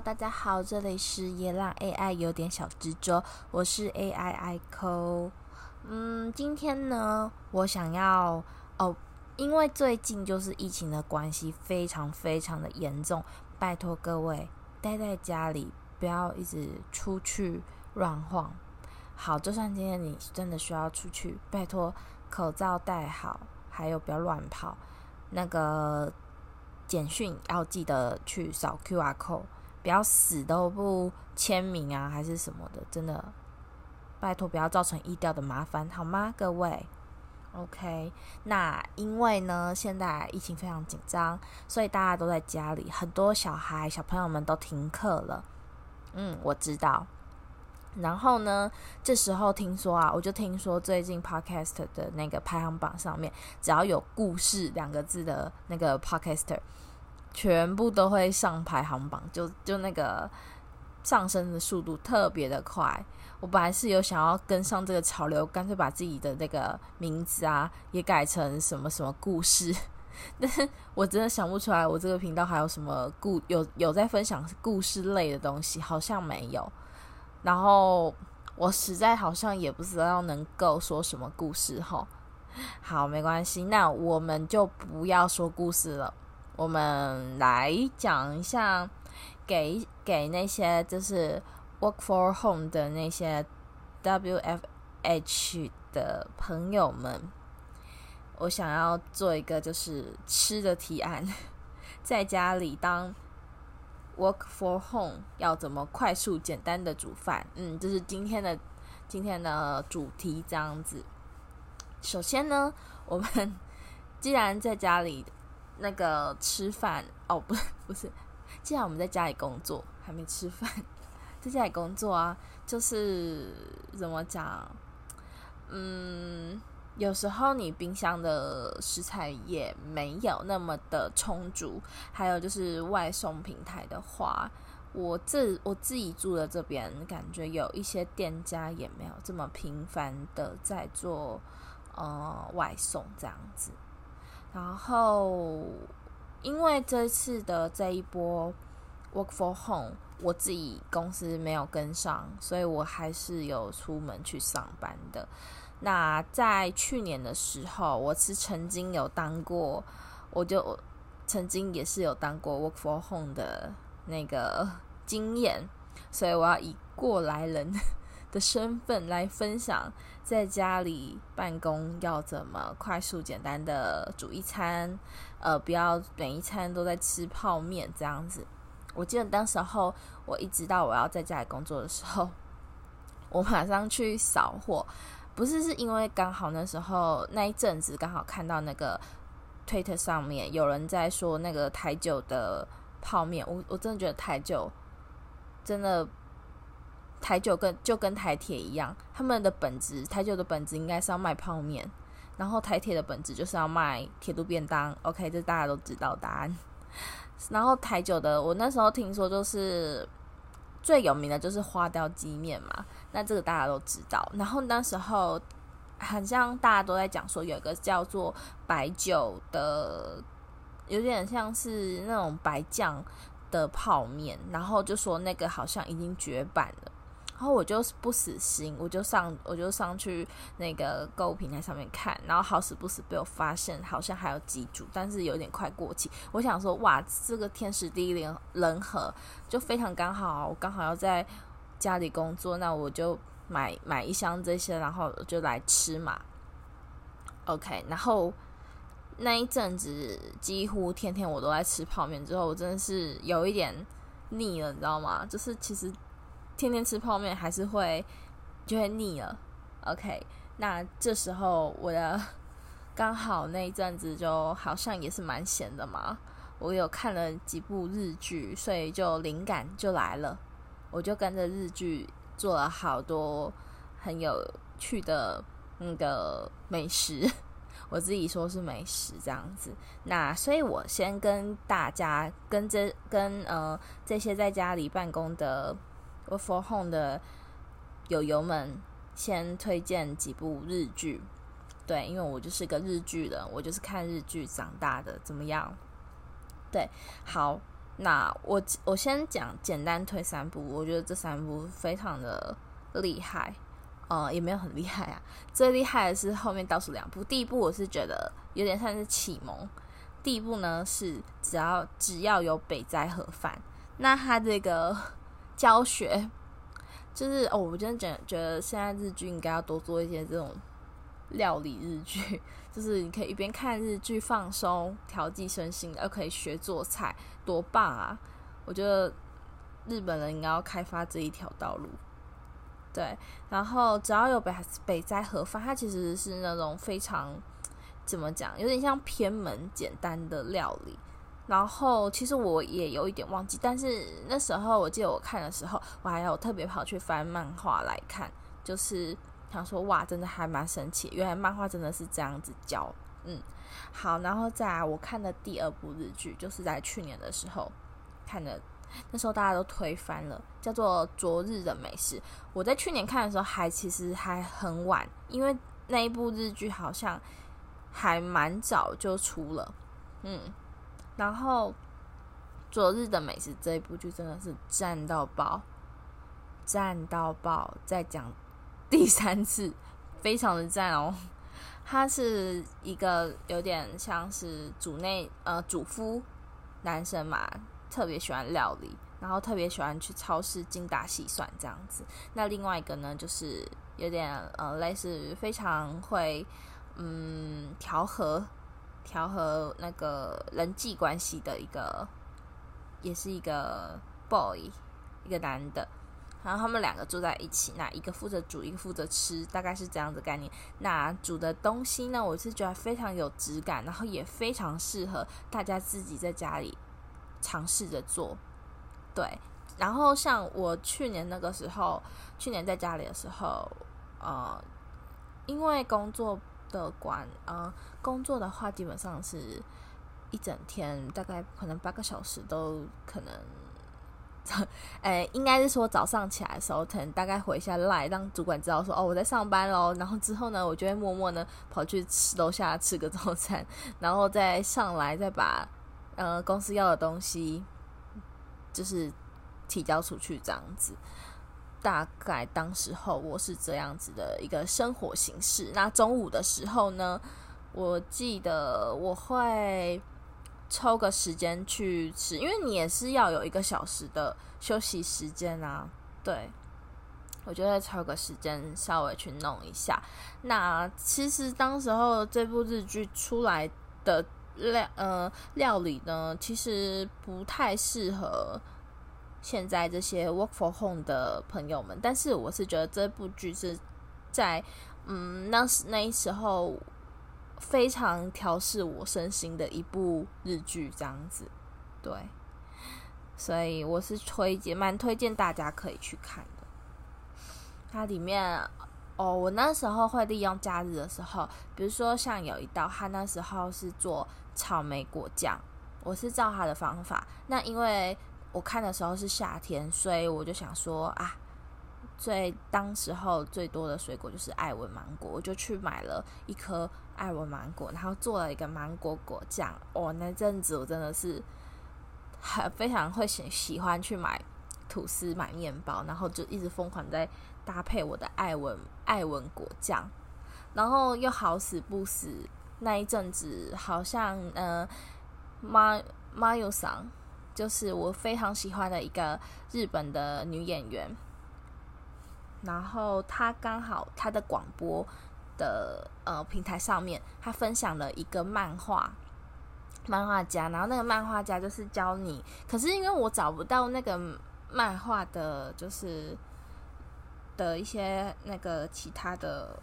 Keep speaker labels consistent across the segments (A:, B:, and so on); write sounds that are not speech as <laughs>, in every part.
A: 大家好，这里是也让 AI 有点小执着，我是 AI ICO。嗯，今天呢，我想要哦，因为最近就是疫情的关系，非常非常的严重，拜托各位待在家里，不要一直出去乱晃。好，就算今天你真的需要出去，拜托口罩戴好，还有不要乱跑。那个简讯要记得去扫 QR code，不要死都不签名啊，还是什么的，真的拜托不要造成意调的麻烦，好吗，各位？OK，那因为呢，现在疫情非常紧张，所以大家都在家里，很多小孩小朋友们都停课了。嗯，我知道。然后呢，这时候听说啊，我就听说最近 Podcast 的那个排行榜上面，只要有“故事”两个字的那个 Podcaster，全部都会上排行榜，就就那个上升的速度特别的快。我本来是有想要跟上这个潮流，干脆把自己的那个名字啊也改成什么什么故事，<laughs> 但是我真的想不出来，我这个频道还有什么故有有在分享故事类的东西，好像没有。然后我实在好像也不知道能够说什么故事哈。好，没关系，那我们就不要说故事了，我们来讲一下给给那些就是 work for home 的那些 WFH 的朋友们，我想要做一个就是吃的提案，<laughs> 在家里当。Work for home 要怎么快速简单的煮饭？嗯，这是今天的今天的主题这样子。首先呢，我们 <laughs> 既然在家里那个吃饭哦，不是 <laughs> 不是，既然我们在家里工作还没吃饭，<laughs> 在家里工作啊，就是怎么讲？嗯。有时候你冰箱的食材也没有那么的充足，还有就是外送平台的话，我这我自己住的这边，感觉有一些店家也没有这么频繁的在做呃外送这样子。然后因为这次的这一波 work for home，我自己公司没有跟上，所以我还是有出门去上班的。那在去年的时候，我是曾经有当过，我就曾经也是有当过 work for home 的那个经验，所以我要以过来人 <laughs> 的身份来分享，在家里办公要怎么快速简单的煮一餐，呃，不要每一餐都在吃泡面这样子。我记得当时候我一直到我要在家里工作的时候，我马上去扫货。不是，是因为刚好那时候那一阵子刚好看到那个推特上面有人在说那个台酒的泡面，我我真的觉得台酒真的台酒跟就跟台铁一样，他们的本质台酒的本质应该是要卖泡面，然后台铁的本质就是要卖铁路便当。OK，这大家都知道答案。<laughs> 然后台酒的，我那时候听说就是。最有名的就是花雕鸡面嘛，那这个大家都知道。然后那时候好像大家都在讲说，有一个叫做白酒的，有点像是那种白酱的泡面，然后就说那个好像已经绝版了。然后我就不死心，我就上我就上去那个购物平台上面看，然后好死不死被我发现好像还有几组，但是有点快过期。我想说，哇，这个天时地利人和，就非常刚好，我刚好要在家里工作，那我就买买一箱这些，然后就来吃嘛。OK，然后那一阵子几乎天天我都在吃泡面，之后我真的是有一点腻了，你知道吗？就是其实。天天吃泡面还是会就会腻了，OK？那这时候我的刚好那一阵子就好像也是蛮闲的嘛，我有看了几部日剧，所以就灵感就来了，我就跟着日剧做了好多很有趣的那个美食，<laughs> 我自己说是美食这样子。那所以我先跟大家跟这跟呃这些在家里办公的。我 for home 的友友们，先推荐几部日剧。对，因为我就是个日剧人，我就是看日剧长大的，怎么样？对，好，那我我先讲简单推三部，我觉得这三部非常的厉害，呃，也没有很厉害啊。最厉害的是后面倒数两部，第一部我是觉得有点像是启蒙。第一部呢是只要只要有北斋盒饭，那他这个教学就是哦，我真的觉得觉得现在日剧应该要多做一些这种料理日剧，就是你可以一边看日剧放松、调剂身心，又可以学做菜，多棒啊！我觉得日本人应该要开发这一条道路。对，然后只要有北北斋盒饭，它其实是那种非常。怎么讲？有点像偏门简单的料理。然后其实我也有一点忘记，但是那时候我记得我看的时候，我还有特别跑去翻漫画来看，就是想说哇，真的还蛮神奇，原来漫画真的是这样子教。嗯，好，然后再来我看的第二部日剧，就是在去年的时候看的，那时候大家都推翻了，叫做《昨日的美食》。我在去年看的时候还其实还很晚，因为那一部日剧好像。还蛮早就出了，嗯，然后《昨日的美食》这一部剧真的是赞到爆，赞到爆！再讲第三次，非常的赞哦。他是一个有点像是主内呃主夫男生嘛，特别喜欢料理，然后特别喜欢去超市精打细算这样子。那另外一个呢，就是有点呃类似非常会。嗯，调和调和那个人际关系的一个，也是一个 boy，一个男的，然后他们两个住在一起，那一个负责煮，一个负责吃，大概是这样子概念。那煮的东西呢，我是觉得非常有质感，然后也非常适合大家自己在家里尝试着做。对，然后像我去年那个时候，去年在家里的时候，呃，因为工作。乐观呃，工作的话，基本上是一整天，大概可能八个小时都可能。<laughs> 哎，应该是说早上起来的时候，可能大概回一下赖，让主管知道说哦，我在上班喽。然后之后呢，我就会默默呢跑去吃楼下吃个早餐，然后再上来再把呃公司要的东西就是提交出去这样子。大概当时候我是这样子的一个生活形式。那中午的时候呢，我记得我会抽个时间去吃，因为你也是要有一个小时的休息时间啊。对，我就会抽个时间稍微去弄一下。那其实当时候这部日剧出来的料呃料理呢，其实不太适合。现在这些 work for home 的朋友们，但是我是觉得这部剧是在嗯那时那时候非常调试我身心的一部日剧，这样子，对，所以我是推荐，蛮推荐大家可以去看的。它里面哦，我那时候会利用假日的时候，比如说像有一道，他那时候是做草莓果酱，我是照他的方法，那因为。我看的时候是夏天，所以我就想说啊，最当时候最多的水果就是爱文芒果，我就去买了一颗爱文芒果，然后做了一个芒果果酱。哦，那阵子我真的是很非常会喜喜欢去买吐司、买面包，然后就一直疯狂在搭配我的爱文爱文果酱，然后又好死不死那一阵子好像呃妈妈有桑。就是我非常喜欢的一个日本的女演员，然后她刚好她的广播的呃平台上面，她分享了一个漫画漫画家，然后那个漫画家就是教你，可是因为我找不到那个漫画的，就是的一些那个其他的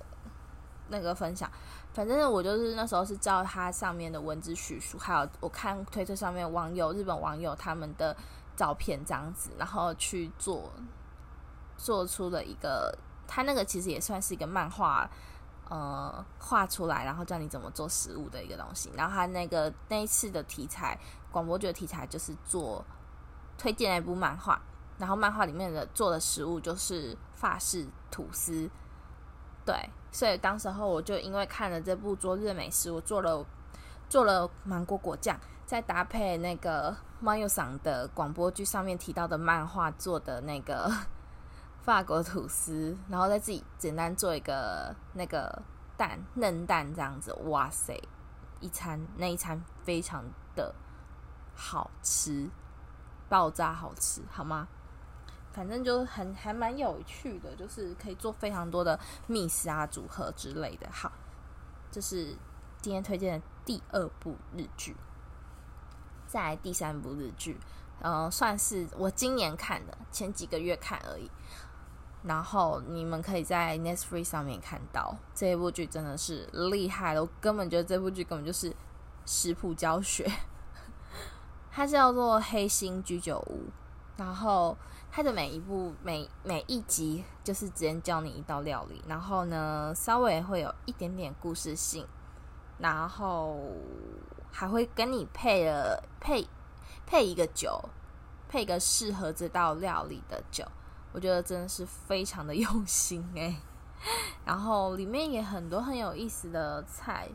A: 那个分享。反正我就是那时候是照它上面的文字叙述，还有我看推特上面网友日本网友他们的照片这样子，然后去做做出了一个，他那个其实也算是一个漫画，呃，画出来然后教你怎么做食物的一个东西。然后他那个那一次的题材广播剧的题材就是做推荐了一部漫画，然后漫画里面的做的食物就是法式吐司，对。所以当时候我就因为看了这部《昨日美食》，我做了做了芒果果酱，再搭配那个猫又桑的广播剧上面提到的漫画做的那个法国吐司，然后再自己简单做一个那个蛋嫩蛋这样子，哇塞，一餐那一餐非常的好吃，爆炸好吃，好吗？反正就很还蛮有趣的，就是可以做非常多的 mix 啊组合之类的。好，这是今天推荐的第二部日剧。再来第三部日剧，嗯、呃，算是我今年看的，前几个月看而已。然后你们可以在 Netflix 上面看到这一部剧，真的是厉害了。我根本觉得这部剧根本就是食谱教学。<laughs> 它叫做《黑心居酒屋》，然后。它的每一部每每一集就是直接教你一道料理，然后呢，稍微会有一点点故事性，然后还会跟你配了配配一个酒，配一个适合这道料理的酒，我觉得真的是非常的用心诶。然后里面也很多很有意思的菜。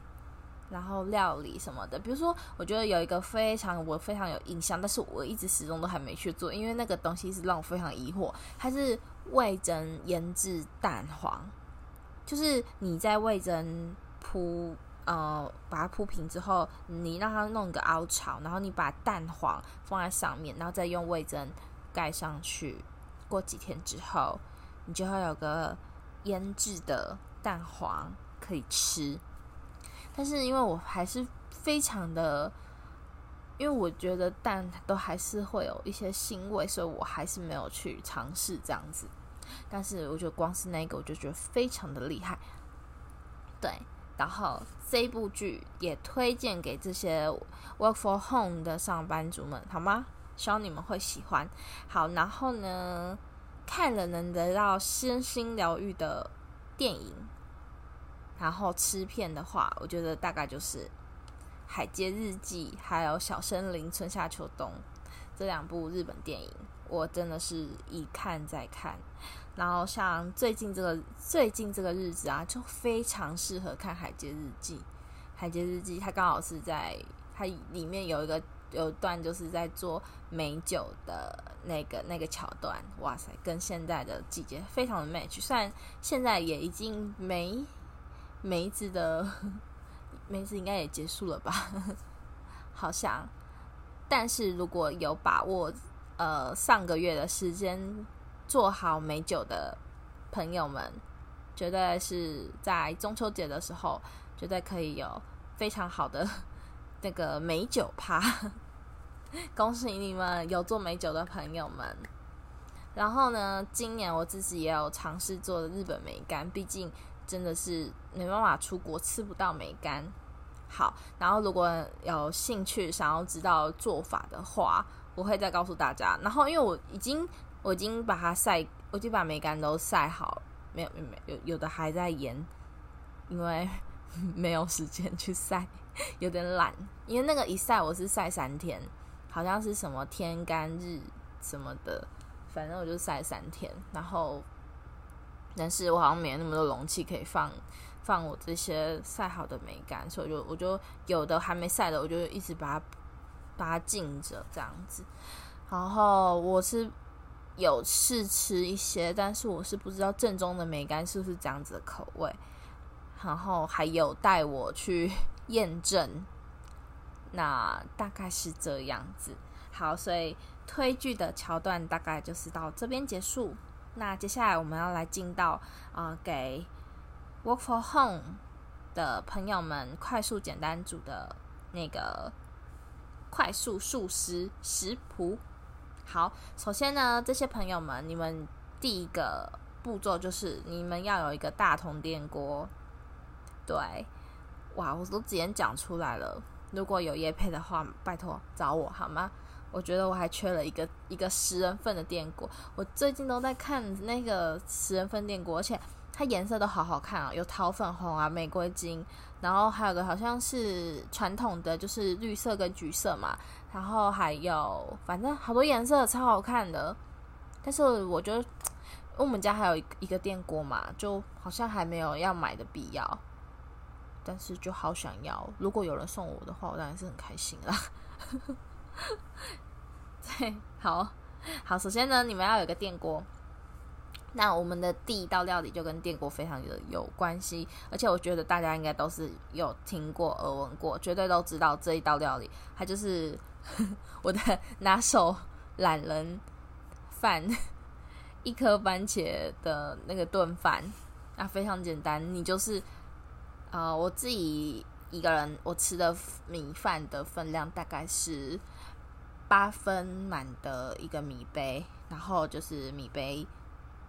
A: 然后料理什么的，比如说，我觉得有一个非常我非常有印象，但是我一直始终都还没去做，因为那个东西是让我非常疑惑。它是味噌腌制蛋黄，就是你在味噌铺呃把它铺平之后，你让它弄个凹槽，然后你把蛋黄放在上面，然后再用味噌盖上去。过几天之后，你就会有个腌制的蛋黄可以吃。但是因为我还是非常的，因为我觉得蛋都还是会有一些腥味，所以我还是没有去尝试这样子。但是我觉得光是那个，我就觉得非常的厉害。对，然后这部剧也推荐给这些 work for home 的上班族们，好吗？希望你们会喜欢。好，然后呢，看了能得到身心疗愈的电影。然后吃片的话，我觉得大概就是《海街日记》还有《小森林春夏秋冬》这两部日本电影，我真的是一看再看。然后像最近这个最近这个日子啊，就非常适合看《海街日记》。《海街日记》它刚好是在它里面有一个有一段就是在做美酒的那个那个桥段，哇塞，跟现在的季节非常的 match。虽然现在也已经没。梅子的 <laughs> 梅子应该也结束了吧？<laughs> 好像，但是如果有把握，呃，上个月的时间做好美酒的朋友们，绝对是在中秋节的时候，绝对可以有非常好的 <laughs> 那个美酒趴。恭喜你们有做美酒的朋友们！然后呢，今年我自己也有尝试做的日本梅干，毕竟。真的是没办法出国，吃不到梅干。好，然后如果有兴趣想要知道做法的话，我会再告诉大家。然后因为我已经我已经把它晒，我已经把梅干都晒好，没有没有有，有的还在腌，因为没有时间去晒，有点懒。因为那个一晒我是晒三天，好像是什么天干日什么的，反正我就晒三天，然后。但是我好像没有那么多容器可以放放我这些晒好的梅干，所以就我就有的还没晒的，我就一直把它把它浸着这样子。然后我是有试吃一些，但是我是不知道正宗的梅干是不是这样子的口味。然后还有带我去 <laughs> 验证，那大概是这样子。好，所以推剧的桥段大概就是到这边结束。那接下来我们要来进到啊、呃，给 Work for Home 的朋友们快速简单煮的那个快速素食食谱。好，首先呢，这些朋友们，你们第一个步骤就是你们要有一个大铜电锅。对，哇，我都直接讲出来了。如果有业配的话，拜托找我好吗？我觉得我还缺了一个一个十人份的电锅，我最近都在看那个十人份电锅，而且它颜色都好好看啊，有桃粉红啊、玫瑰金，然后还有个好像是传统的，就是绿色跟橘色嘛，然后还有反正好多颜色超好看的，但是我觉得我们家还有一个电锅嘛，就好像还没有要买的必要。但是就好想要。如果有人送我的话，我当然是很开心啦。<laughs> 对，好好，首先呢，你们要有一个电锅。那我们的第一道料理就跟电锅非常的有关系，而且我觉得大家应该都是有听过、耳闻过，绝对都知道这一道料理，它就是我的拿手懒人饭——一颗番茄的那个炖饭。那非常简单，你就是呃，我自己一个人我吃的米饭的分量大概是八分满的一个米杯，然后就是米杯。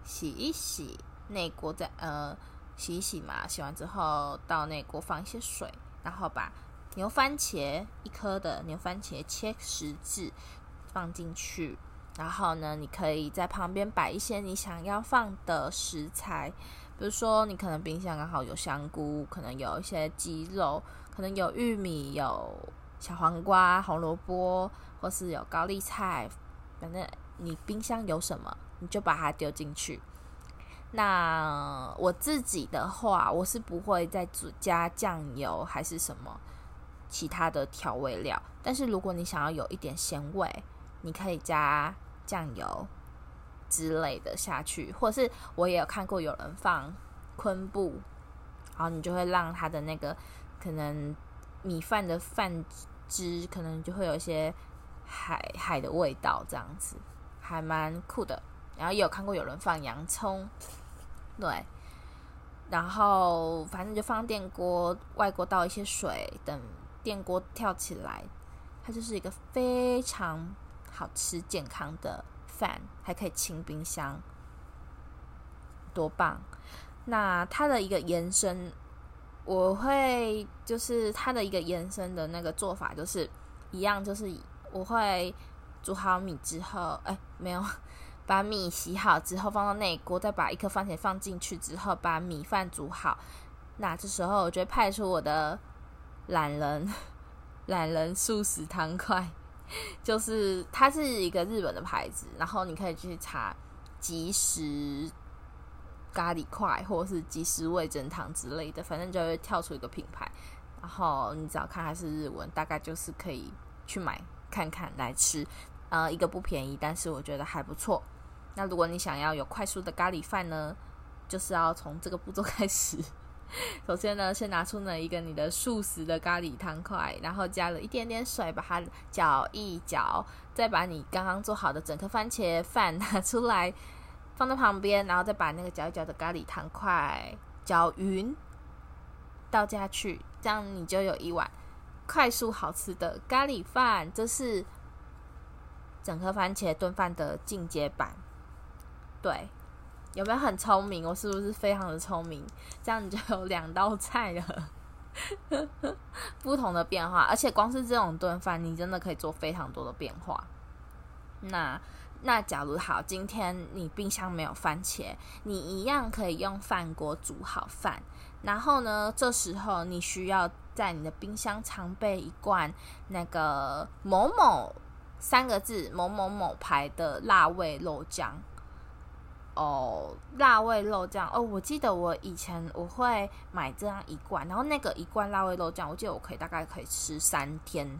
A: 洗一洗内锅，再呃洗一洗嘛，洗完之后到内锅放一些水，然后把牛番茄一颗的牛番茄切十字放进去，然后呢，你可以在旁边摆一些你想要放的食材，比如说你可能冰箱刚好有香菇，可能有一些鸡肉，可能有玉米，有小黄瓜、红萝卜，或是有高丽菜，反正你冰箱有什么。你就把它丢进去。那我自己的话，我是不会再加酱油还是什么其他的调味料。但是如果你想要有一点咸味，你可以加酱油之类的下去，或是我也有看过有人放昆布，然后你就会让它的那个可能米饭的饭汁可能就会有一些海海的味道，这样子还蛮酷的。然后也有看过有人放洋葱，对，然后反正就放电锅，外锅倒一些水，等电锅跳起来，它就是一个非常好吃、健康的饭，还可以清冰箱，多棒！那它的一个延伸，我会就是它的一个延伸的那个做法，就是一样，就是我会煮好米之后，哎，没有。把米洗好之后放到内锅，再把一颗番茄放进去之后，把米饭煮好。那这时候我就会派出我的懒人 <laughs> 懒人速食汤块，就是它是一个日本的牌子，然后你可以去查即食咖喱块或者是即食味噌汤之类的，反正就会跳出一个品牌。然后你只要看它是日文，大概就是可以去买看看来吃。呃，一个不便宜，但是我觉得还不错。那如果你想要有快速的咖喱饭呢，就是要从这个步骤开始。<laughs> 首先呢，先拿出了一个你的速食的咖喱汤块，然后加了一点点水，把它搅一搅，再把你刚刚做好的整颗番茄饭拿出来放在旁边，然后再把那个搅一搅的咖喱汤块搅匀，倒下去，这样你就有一碗快速好吃的咖喱饭。这是整颗番茄炖饭的进阶版。对，有没有很聪明？我是不是非常的聪明？这样你就有两道菜了，<laughs> 不同的变化。而且光是这种炖饭，你真的可以做非常多的变化。那那假如好，今天你冰箱没有番茄，你一样可以用饭锅煮好饭。然后呢，这时候你需要在你的冰箱常备一罐那个某某三个字某某某牌的辣味肉酱。哦，辣味肉酱哦，我记得我以前我会买这样一罐，然后那个一罐辣味肉酱，我记得我可以大概可以吃三天，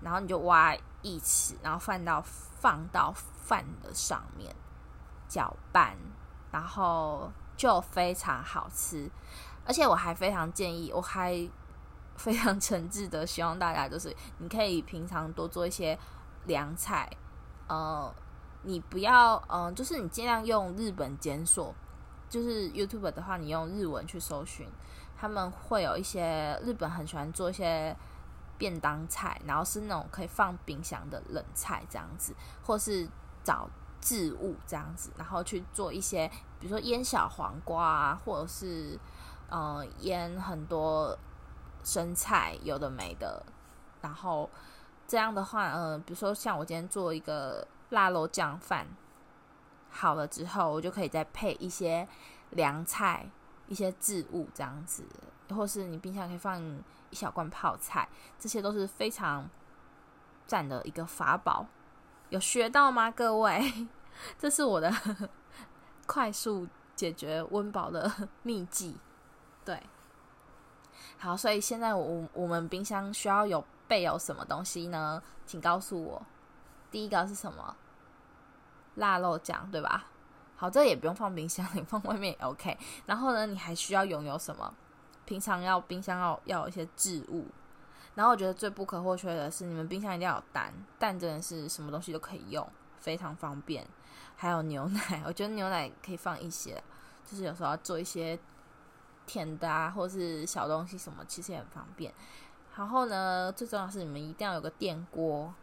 A: 然后你就挖一匙，然后放到放到饭的上面搅拌，然后就非常好吃，而且我还非常建议，我还非常诚挚的希望大家就是你可以平常多做一些凉菜，呃。你不要，嗯、就是你尽量用日本检索，就是 YouTube 的话，你用日文去搜寻，他们会有一些日本很喜欢做一些便当菜，然后是那种可以放冰箱的冷菜这样子，或是找渍物这样子，然后去做一些，比如说腌小黄瓜啊，或者是呃腌很多生菜，有的没的，然后这样的话，嗯、呃，比如说像我今天做一个。腊肉酱饭好了之后，我就可以再配一些凉菜、一些渍物这样子，或是你冰箱可以放一小罐泡菜，这些都是非常赞的一个法宝。有学到吗，各位？<laughs> 这是我的 <laughs> 快速解决温饱的 <laughs> 秘籍。对，好，所以现在我我们冰箱需要有备有什么东西呢？请告诉我。第一个是什么？腊肉酱，对吧？好，这也不用放冰箱，<laughs> 你放外面也 OK。然后呢，你还需要拥有什么？平常要冰箱要要有一些置物。然后我觉得最不可或缺的是，你们冰箱一定要有蛋，蛋真的是什么东西都可以用，非常方便。还有牛奶，我觉得牛奶可以放一些，就是有时候要做一些甜的啊，或是小东西什么，其实也很方便。然后呢，最重要是你们一定要有个电锅。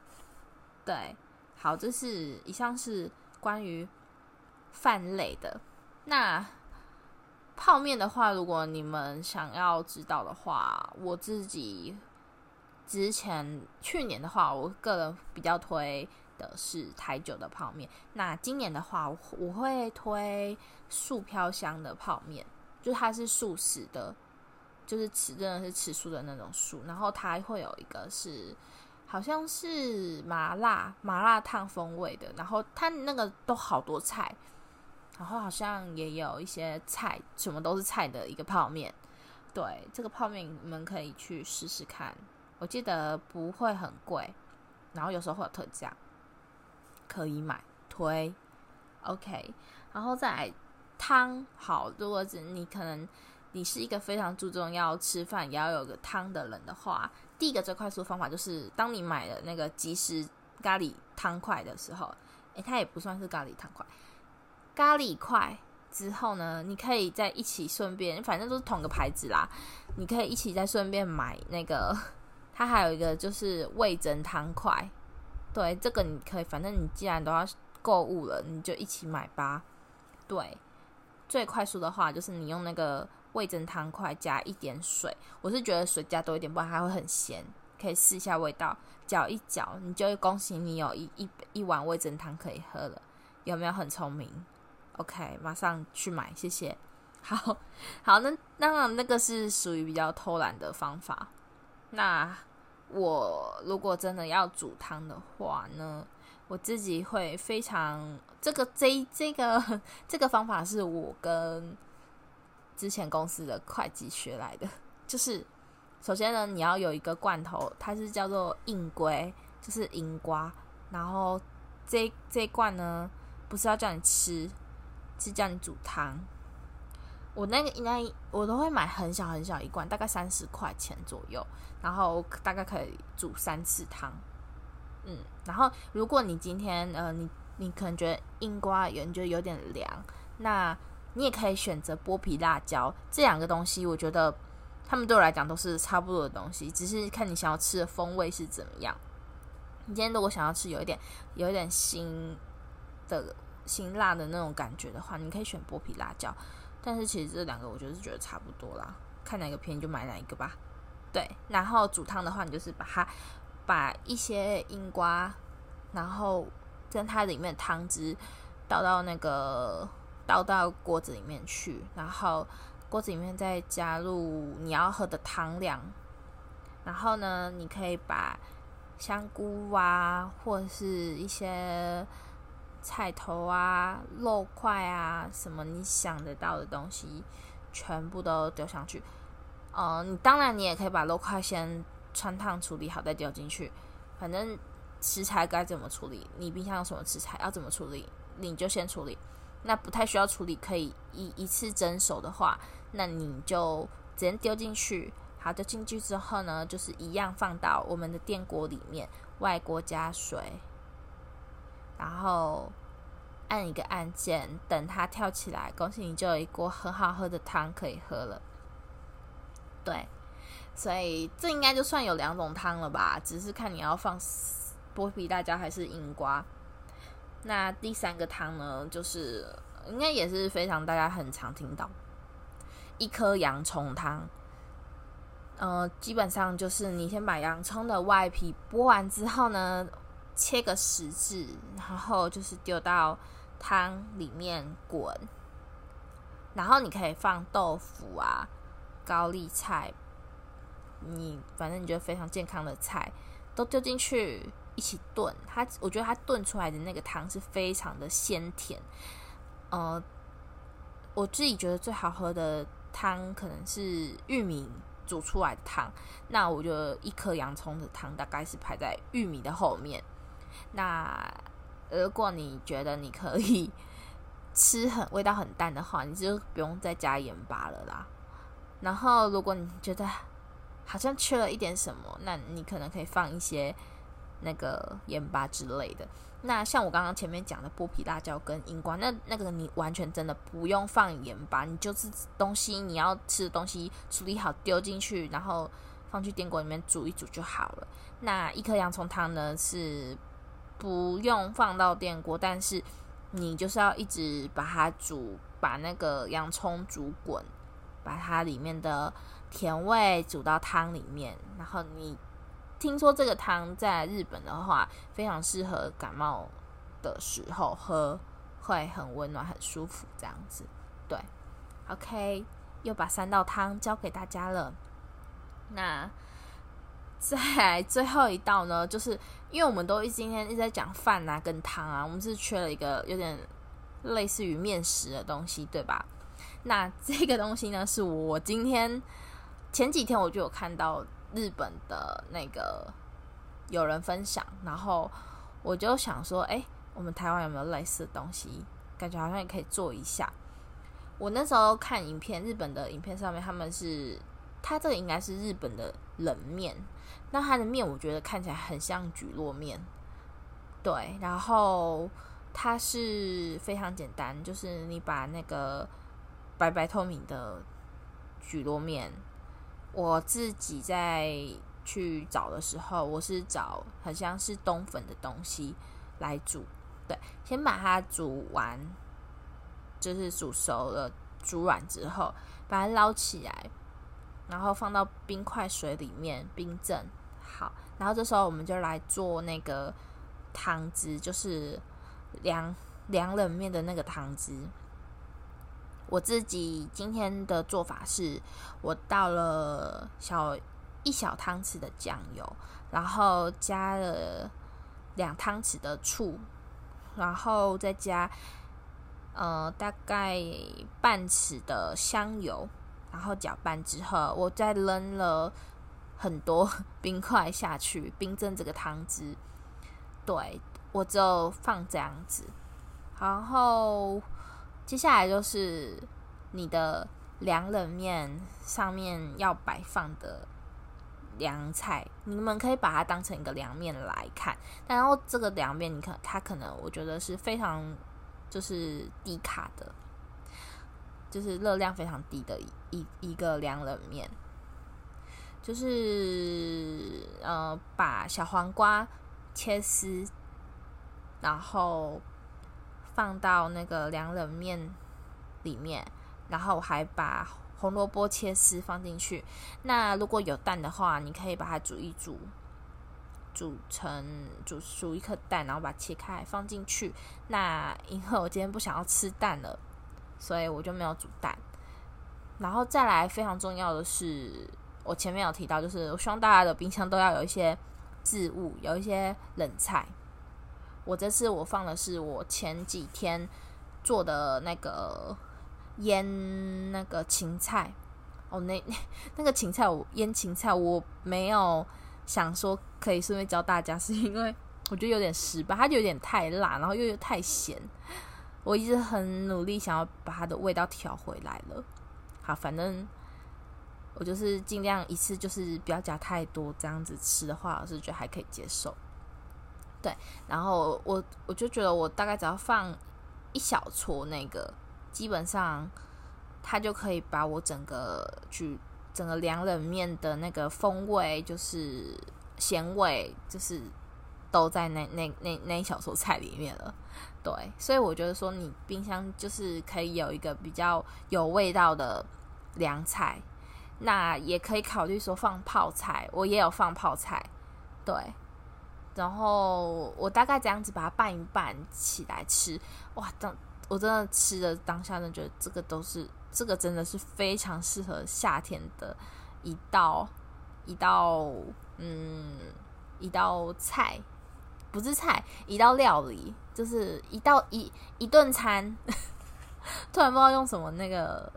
A: 对，好，这是以上是关于。饭类的，那泡面的话，如果你们想要知道的话，我自己之前去年的话，我个人比较推的是台酒的泡面。那今年的话，我会推素飘香的泡面，就它是素食的，就是吃真的是吃素的那种素。然后它会有一个是好像是麻辣麻辣烫风味的，然后它那个都好多菜。然后好像也有一些菜，什么都是菜的一个泡面。对，这个泡面你们可以去试试看。我记得不会很贵，然后有时候会有特价，可以买推。OK，然后再来汤。好，如果是你可能你是一个非常注重要吃饭也要有个汤的人的话，第一个最快速方法就是，当你买了那个即食咖喱汤块的时候，诶，它也不算是咖喱汤块。咖喱块之后呢，你可以再一起顺便，反正都是同个牌子啦。你可以一起再顺便买那个，它还有一个就是味增汤块。对，这个你可以，反正你既然都要购物了，你就一起买吧。对，最快速的话就是你用那个味增汤块加一点水，我是觉得水加多一点，不然它会很咸。可以试一下味道，搅一搅，你就恭喜你有一一一碗味增汤可以喝了。有没有很聪明？OK，马上去买，谢谢。好好，那当然那个是属于比较偷懒的方法。那我如果真的要煮汤的话呢，我自己会非常这个这这个这个方法是我跟之前公司的会计学来的。就是首先呢，你要有一个罐头，它是叫做硬龟，就是银瓜。然后这这罐呢，不是要叫你吃。是叫你煮汤，我那个应该我都会买很小很小一罐，大概三十块钱左右，然后大概可以煮三次汤。嗯，然后如果你今天呃你你可能觉得硬瓜有你觉得有点凉，那你也可以选择剥皮辣椒这两个东西，我觉得他们对我来讲都是差不多的东西，只是看你想要吃的风味是怎么样。你今天如果想要吃有一点有一点腥的。辛辣的那种感觉的话，你可以选剥皮辣椒，但是其实这两个我觉得是觉得差不多啦，看哪个便宜就买哪一个吧。对，然后煮汤的话，你就是把它把一些英瓜，然后跟它里面的汤汁倒到那个倒到锅子里面去，然后锅子里面再加入你要喝的汤量，然后呢，你可以把香菇啊或者是一些。菜头啊，肉块啊，什么你想得到的东西，全部都丢上去。呃，你当然你也可以把肉块先汆烫处理好再丢进去。反正食材该怎么处理，你冰箱有什么食材要怎么处理，你就先处理。那不太需要处理，可以一一次蒸熟的话，那你就直接丢进去。好，丢进去之后呢，就是一样放到我们的电锅里面，外锅加水。然后按一个按键，等它跳起来，恭喜你就有一锅很好喝的汤可以喝了。对，所以这应该就算有两种汤了吧，只是看你要放剥皮辣椒还是银瓜。那第三个汤呢，就是应该也是非常大家很常听到，一颗洋葱汤。呃，基本上就是你先把洋葱的外皮剥完之后呢。切个十字，然后就是丢到汤里面滚，然后你可以放豆腐啊、高丽菜，你反正你觉得非常健康的菜都丢进去一起炖。它，我觉得它炖出来的那个汤是非常的鲜甜。呃，我自己觉得最好喝的汤可能是玉米煮出来的汤。那我觉得一颗洋葱的汤大概是排在玉米的后面。那如果你觉得你可以吃很味道很淡的话，你就不用再加盐巴了啦。然后如果你觉得好像缺了一点什么，那你可能可以放一些那个盐巴之类的。那像我刚刚前面讲的剥皮辣椒跟荧光，那那个你完全真的不用放盐巴，你就是东西你要吃的东西处理好丢进去，然后放去电锅里面煮一煮就好了。那一颗洋葱汤呢是不用放到电锅，但是你就是要一直把它煮，把那个洋葱煮滚，把它里面的甜味煮到汤里面，然后你。听说这个汤在日本的话，非常适合感冒的时候喝，会很温暖、很舒服这样子。对，OK，又把三道汤教给大家了。那在最后一道呢，就是因为我们都今天一直在讲饭啊跟汤啊，我们是缺了一个有点类似于面食的东西，对吧？那这个东西呢，是我今天前几天我就有看到。日本的那个有人分享，然后我就想说，哎，我们台湾有没有类似的东西？感觉好像也可以做一下。我那时候看影片，日本的影片上面，他们是，它这个应该是日本的冷面，那它的面我觉得看起来很像蒟蒻面，对，然后它是非常简单，就是你把那个白白透明的蒟蒻面。我自己在去找的时候，我是找很像是冬粉的东西来煮。对，先把它煮完，就是煮熟了、煮软之后，把它捞起来，然后放到冰块水里面冰镇。好，然后这时候我们就来做那个汤汁，就是凉凉冷面的那个汤汁。我自己今天的做法是，我倒了小一小汤匙的酱油，然后加了两汤匙的醋，然后再加呃大概半匙的香油，然后搅拌之后，我再扔了很多 <laughs> 冰块下去冰镇这个汤汁。对，我就放这样子，然后。接下来就是你的凉冷面上面要摆放的凉菜，你们可以把它当成一个凉面来看。然后这个凉面，你看它可能我觉得是非常就是低卡的，就是热量非常低的一一一个凉冷面，就是呃把小黄瓜切丝，然后。放到那个凉冷面里面，然后还把红萝卜切丝放进去。那如果有蛋的话，你可以把它煮一煮，煮成煮煮一颗蛋，然后把它切开放进去。那因为我今天不想要吃蛋了，所以我就没有煮蛋。然后再来非常重要的是，我前面有提到，就是我希望大家的冰箱都要有一些置物，有一些冷菜。我这次我放的是我前几天做的那个腌那个芹菜哦，那 <laughs> 那个芹菜我腌芹菜我没有想说可以顺便教大家，是因为我觉得有点失败，它就有点太辣，然后又又太咸，我一直很努力想要把它的味道调回来了。好，反正我就是尽量一次就是不要加太多，这样子吃的话，我是觉得还可以接受。对，然后我我就觉得我大概只要放一小撮那个，基本上它就可以把我整个去整个凉冷面的那个风味，就是咸味，就是都在那那那那一小撮菜里面了。对，所以我觉得说你冰箱就是可以有一个比较有味道的凉菜，那也可以考虑说放泡菜，我也有放泡菜，对。然后我大概这样子把它拌一拌起来吃，哇！当我真的吃的当下呢，觉得这个都是这个真的是非常适合夏天的一道一道嗯一道菜，不是菜，一道料理，就是一道一一顿餐。<laughs> 突然不知道用什么那个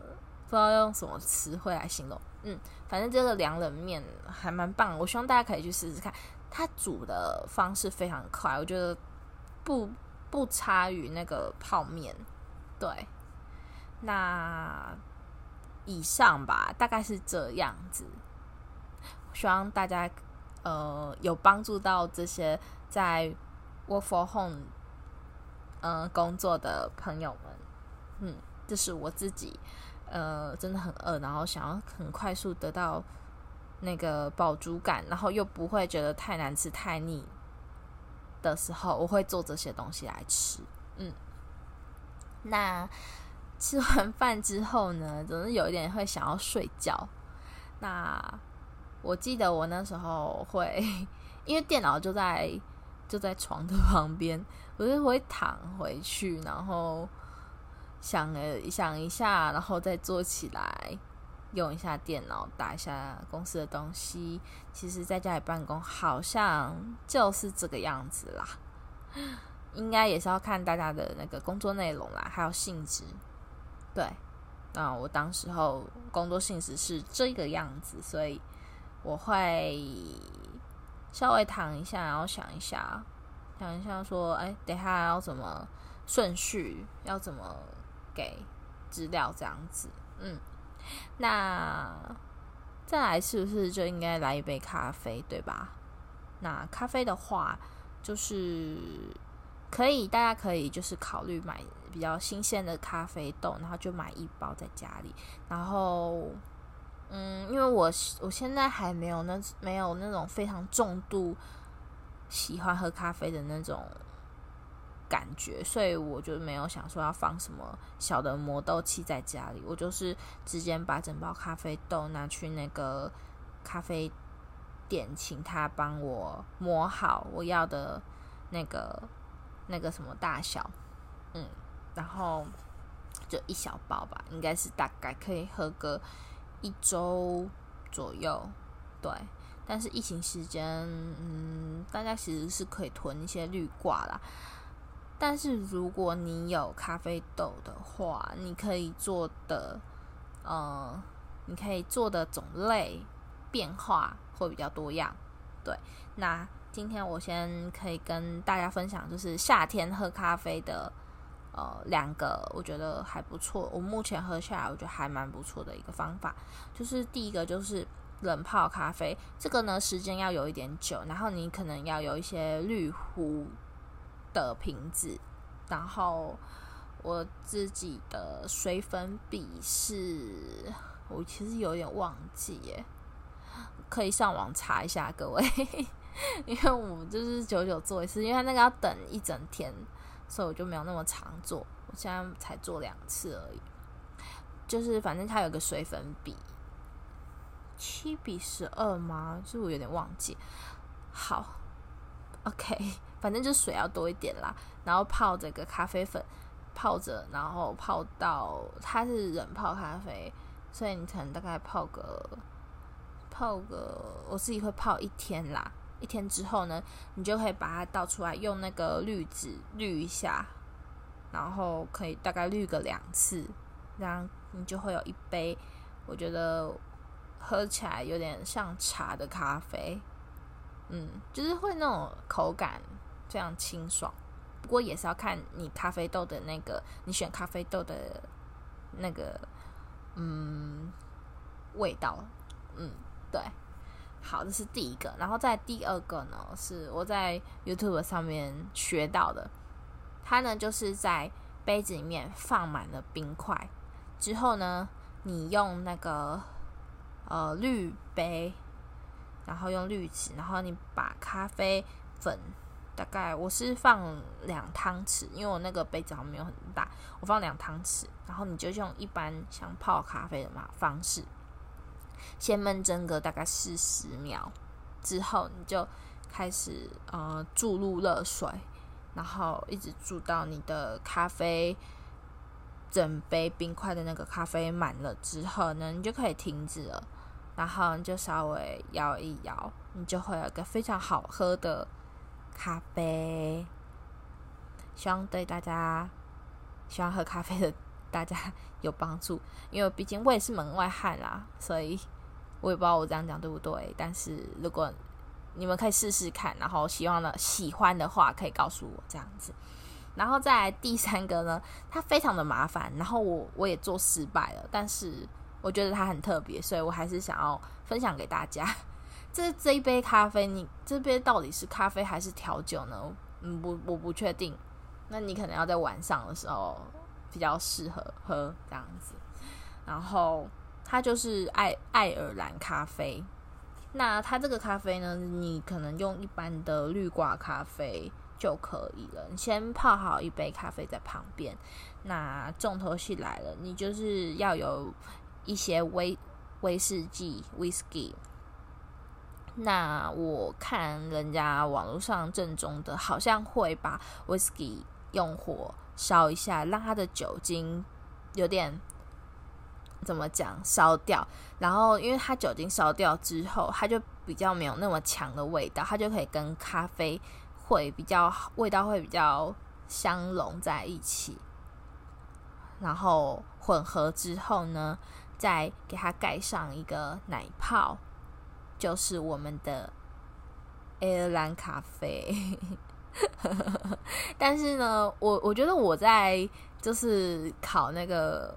A: 不知道用什么词汇来形容，嗯，反正这个凉冷面还蛮棒，我希望大家可以去试试看。它煮的方式非常快，我觉得不不差于那个泡面。对，那以上吧，大概是这样子。希望大家呃有帮助到这些在 work for home 呃工作的朋友们。嗯，这是我自己呃真的很饿，然后想要很快速得到那个饱足感，然后又不会觉得太难吃太腻的时候，我会做这些东西来吃。嗯。那 <laughs> 吃完饭之后呢，总是有一点会想要睡觉。那我记得我那时候会，因为电脑就在就在床的旁边，我就会躺回去，然后想了想一下，然后再坐起来，用一下电脑，打一下公司的东西。其实在家里办公好像就是这个样子啦。应该也是要看大家的那个工作内容啦，还有性质。对，那我当时候工作性质是这个样子，所以我会稍微躺一下，然后想一下，想一下说，哎，等下要怎么顺序，要怎么给资料这样子。嗯，那再来是不是就应该来一杯咖啡，对吧？那咖啡的话，就是。可以，大家可以就是考虑买比较新鲜的咖啡豆，然后就买一包在家里。然后，嗯，因为我我现在还没有那没有那种非常重度喜欢喝咖啡的那种感觉，所以我就没有想说要放什么小的磨豆器在家里。我就是直接把整包咖啡豆拿去那个咖啡店，请他帮我磨好我要的那个。那个什么大小，嗯，然后就一小包吧，应该是大概可以喝个一周左右，对。但是疫情时间，嗯，大家其实是可以囤一些滤挂啦。但是如果你有咖啡豆的话，你可以做的，呃，你可以做的种类变化会比较多样，对。那今天我先可以跟大家分享，就是夏天喝咖啡的，呃，两个我觉得还不错。我目前喝下来，我觉得还蛮不错的一个方法，就是第一个就是冷泡咖啡，这个呢时间要有一点久，然后你可能要有一些滤壶的瓶子，然后我自己的水粉笔是，我其实有点忘记耶，可以上网查一下，各位。<laughs> 因为我就是久久做一次，因为他那个要等一整天，所以我就没有那么常做。我现在才做两次而已。就是反正它有个水粉笔，七比十二吗？就我有点忘记。好，OK，<laughs> 反正就水要多一点啦。然后泡这个咖啡粉，泡着，然后泡到它是冷泡咖啡，所以你可能大概泡个泡个，我自己会泡一天啦。一天之后呢，你就可以把它倒出来，用那个滤纸滤一下，然后可以大概滤个两次，这样你就会有一杯，我觉得喝起来有点像茶的咖啡，嗯，就是会那种口感非常清爽。不过也是要看你咖啡豆的那个，你选咖啡豆的那个，嗯，味道，嗯，对。好，这是第一个，然后在第二个呢，是我在 YouTube 上面学到的。它呢，就是在杯子里面放满了冰块，之后呢，你用那个呃滤杯，然后用滤纸，然后你把咖啡粉，大概我是放两汤匙，因为我那个杯子好像没有很大，我放两汤匙，然后你就用一般像泡咖啡的嘛方式。先焖蒸个大概四十秒之后，你就开始呃注入热水，然后一直注到你的咖啡整杯冰块的那个咖啡满了之后呢，你就可以停止了。然后你就稍微摇一摇，你就会有一个非常好喝的咖啡。希望对大家喜欢喝咖啡的大家有帮助，因为毕竟我也是门外汉啦，所以。我也不知道我这样讲对不对，但是如果你们可以试试看，然后希望呢喜欢的话可以告诉我这样子。然后再来第三个呢，它非常的麻烦，然后我我也做失败了，但是我觉得它很特别，所以我还是想要分享给大家。<laughs> 这这一杯咖啡，你这杯到底是咖啡还是调酒呢？嗯，不，我不确定。那你可能要在晚上的时候比较适合喝这样子。然后它就是爱爱尔兰咖啡。那它这个咖啡呢，你可能用一般的滤挂咖啡就可以了。你先泡好一杯咖啡在旁边。那重头戏来了，你就是要有一些威威士忌 （whisky）。那我看人家网络上正宗的，好像会把 whisky 用火烧一下，让它的酒精有点怎么讲烧掉，然后因为它酒精烧掉之后，它就比较没有那么强的味道，它就可以跟咖啡会比较味道会比较相融在一起，然后混合之后呢，再给它盖上一个奶泡。就是我们的爱尔兰咖啡，但是呢，我我觉得我在就是烤那个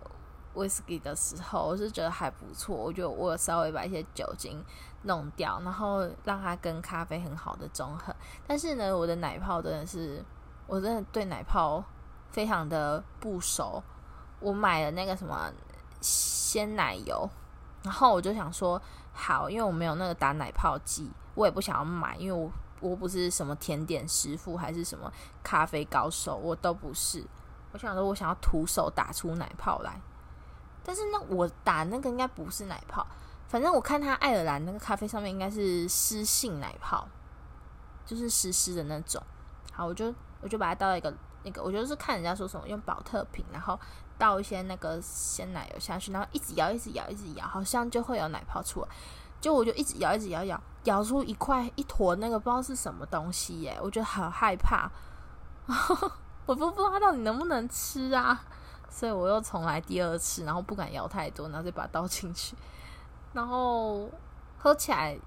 A: whisky 的时候，我是觉得还不错。我觉得我稍微把一些酒精弄掉，然后让它跟咖啡很好的中和。但是呢，我的奶泡真的是，我真的对奶泡非常的不熟。我买了那个什么鲜奶油，然后我就想说。好，因为我没有那个打奶泡机，我也不想要买，因为我我不是什么甜点师傅，还是什么咖啡高手，我都不是。我想说，我想要徒手打出奶泡来，但是呢，我打那个应该不是奶泡，反正我看他爱尔兰那个咖啡上面应该是湿性奶泡，就是湿湿的那种。好，我就我就把它倒到一个那个，我就是看人家说什么用宝特瓶，然后。倒一些那个鲜奶油下去，然后一直摇，一直摇，一直摇，好像就会有奶泡出来。就我就一直摇，一直摇，摇摇出一块一坨那个不知道是什么东西耶，我觉得好害怕，<laughs> 我都不知道它到底能不能吃啊。所以我又重来第二次，然后不敢摇太多，然后再把它倒进去，然后喝起来，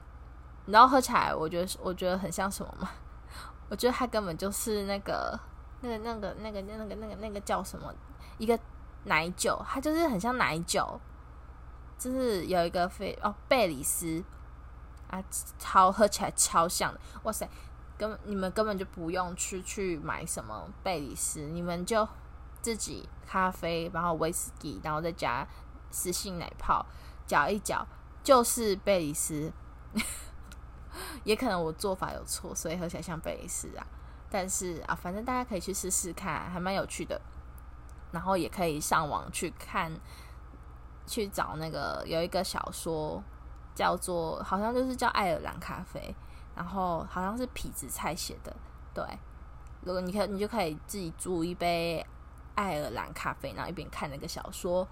A: 然后喝起来，我觉得我觉得很像什么嘛？<laughs> 我觉得它根本就是那个那个那个那个那个那个那个叫什么一个。奶酒，它就是很像奶酒，就是有一个非哦贝里斯啊，超喝起来超像的，哇塞！根你们根本就不用去去买什么贝里斯，你们就自己咖啡，然后威士忌，然后再加湿性奶泡，搅一搅就是贝里斯。<laughs> 也可能我做法有错，所以喝起来像贝里斯啊。但是啊，反正大家可以去试试看，还蛮有趣的。然后也可以上网去看，去找那个有一个小说叫做，好像就是叫爱尔兰咖啡，然后好像是痞子蔡写的。对，如果你可，你就可以自己煮一杯爱尔兰咖啡，然后一边看那个小说。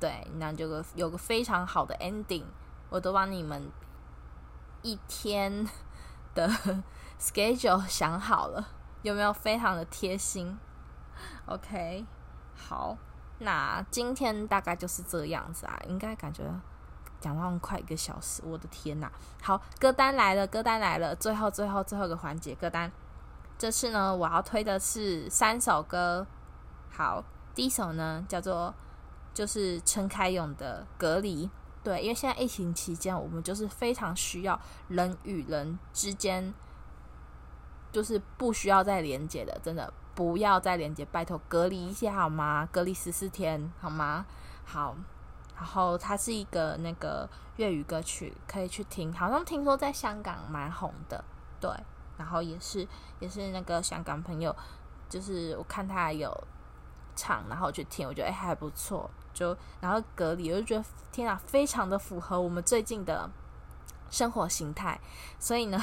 A: 对，那就个有个非常好的 ending，我都帮你们一天的 <laughs> schedule 想好了，有没有非常的贴心？OK。好，那今天大概就是这样子啊，应该感觉讲到快一个小时，我的天呐！好，歌单来了，歌单来了，最后最后最后一个环节，歌单。这次呢，我要推的是三首歌。好，第一首呢叫做就是陈凯勇的《隔离》。对，因为现在疫情期间，我们就是非常需要人与人之间就是不需要再连接的，真的。不要再连接，拜托隔离一下好吗？隔离十四天好吗？好，然后它是一个那个粤语歌曲，可以去听。好像听说在香港蛮红的，对。然后也是也是那个香港朋友，就是我看他有唱，然后去听，我觉得哎还不错。就然后隔离，我就觉得天啊，非常的符合我们最近的生活形态。所以呢，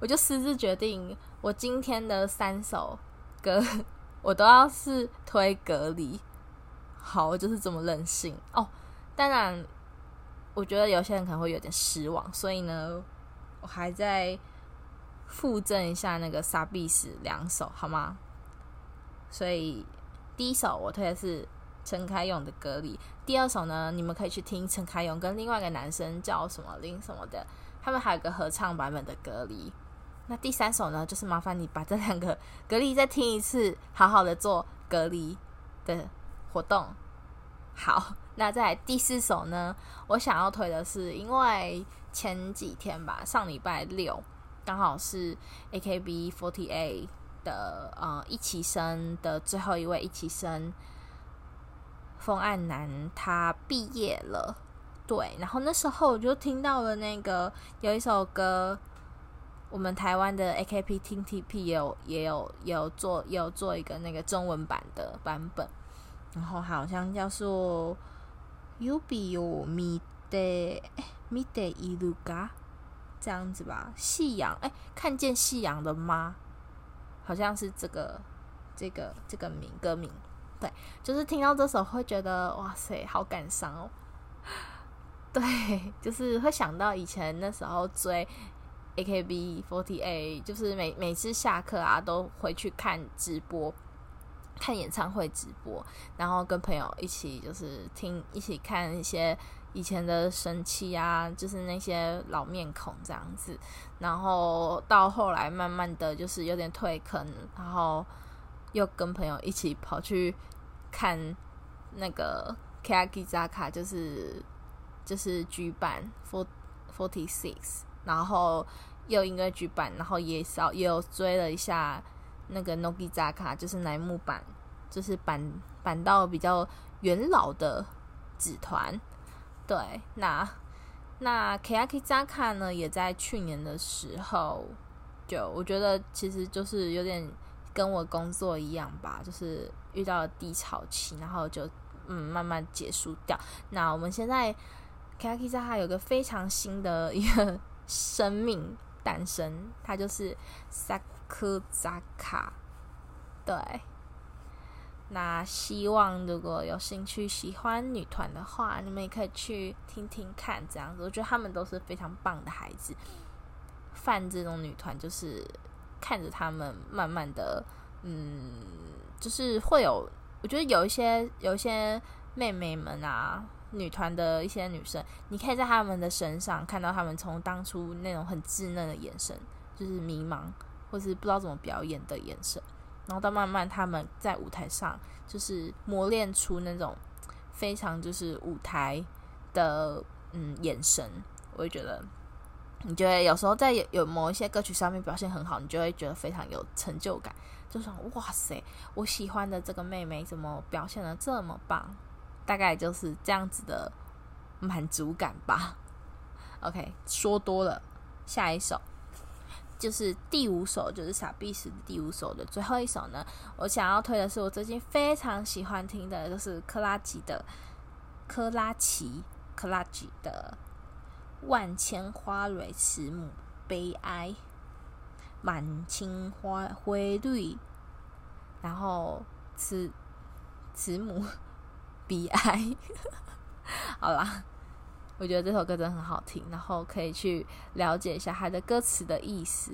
A: 我就私自决定，我今天的三首。歌我都要是推隔离，好，我就是这么任性哦。当然，我觉得有些人可能会有点失望，所以呢，我还在附赠一下那个萨比斯两首，好吗？所以第一首我推的是陈凯勇的《隔离》。第二首呢，你们可以去听陈凯勇跟另外一个男生叫什么林什么的，他们还有个合唱版本的《隔离》。那第三首呢，就是麻烦你把这两个隔离再听一次，好好的做隔离的活动。好，那在第四首呢，我想要推的是，因为前几天吧，上礼拜六刚好是 AKB48 的呃一期生的最后一位一期生风暗男，他毕业了。对，然后那时候我就听到了那个有一首歌。我们台湾的 A K P T T P 有也有也有做也有做一个那个中文版的版本，然后好像叫做 “Ubi o Mite Mite Iruka 这样子吧，夕阳哎，看见夕阳的吗？好像是这个这个这个名歌名，对，就是听到这首会觉得哇塞，好感伤哦。<laughs> 对，就是会想到以前那时候追。AKB48 就是每每次下课啊，都回去看直播，看演唱会直播，然后跟朋友一起就是听，一起看一些以前的神七啊，就是那些老面孔这样子。然后到后来慢慢的就是有点退坑，然后又跟朋友一起跑去看那个 Kakizaka，就是就是 G 版 forty six，然后。又因为举办，然后也少也有追了一下那个 Nogizaka，就是乃木坂，就是坂坂道比较元老的纸团。对，那那 Kakizaka 呢，也在去年的时候，就我觉得其实就是有点跟我工作一样吧，就是遇到了低潮期，然后就嗯慢慢结束掉。那我们现在 k a k i z a 还有个非常新的一个生命。诞生，他就是 Sakuzaka。对，那希望如果有兴趣喜欢女团的话，你们也可以去听听看，这样子，我觉得他们都是非常棒的孩子。范这种女团，就是看着他们慢慢的，嗯，就是会有，我觉得有一些有一些妹妹们啊。女团的一些女生，你可以在她们的身上看到她们从当初那种很稚嫩的眼神，就是迷茫或是不知道怎么表演的眼神，然后到慢慢她们在舞台上就是磨练出那种非常就是舞台的嗯眼神，我会觉得你觉得有时候在有有某一些歌曲上面表现很好，你就会觉得非常有成就感，就想哇塞，我喜欢的这个妹妹怎么表现的这么棒。大概就是这样子的满足感吧。<laughs> OK，说多了，下一首就是第五首，就是傻逼时的第五首的最后一首呢。我想要推的是我最近非常喜欢听的，就是珂拉琪的珂拉琪珂拉琪的《万千花蕊慈母悲哀》，满青花灰绿，然后慈慈母。悲哀，<laughs> 好啦，我觉得这首歌真的很好听，然后可以去了解一下它的歌词的意思，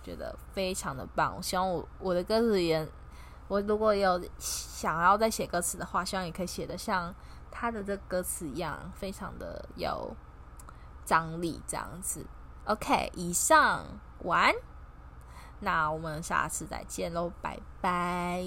A: 觉得非常的棒。我希望我我的歌词也，我如果有想要再写歌词的话，希望也可以写的像他的这歌词一样，非常的有张力这样子。Ok 以上完。那我们下次再见喽拜拜。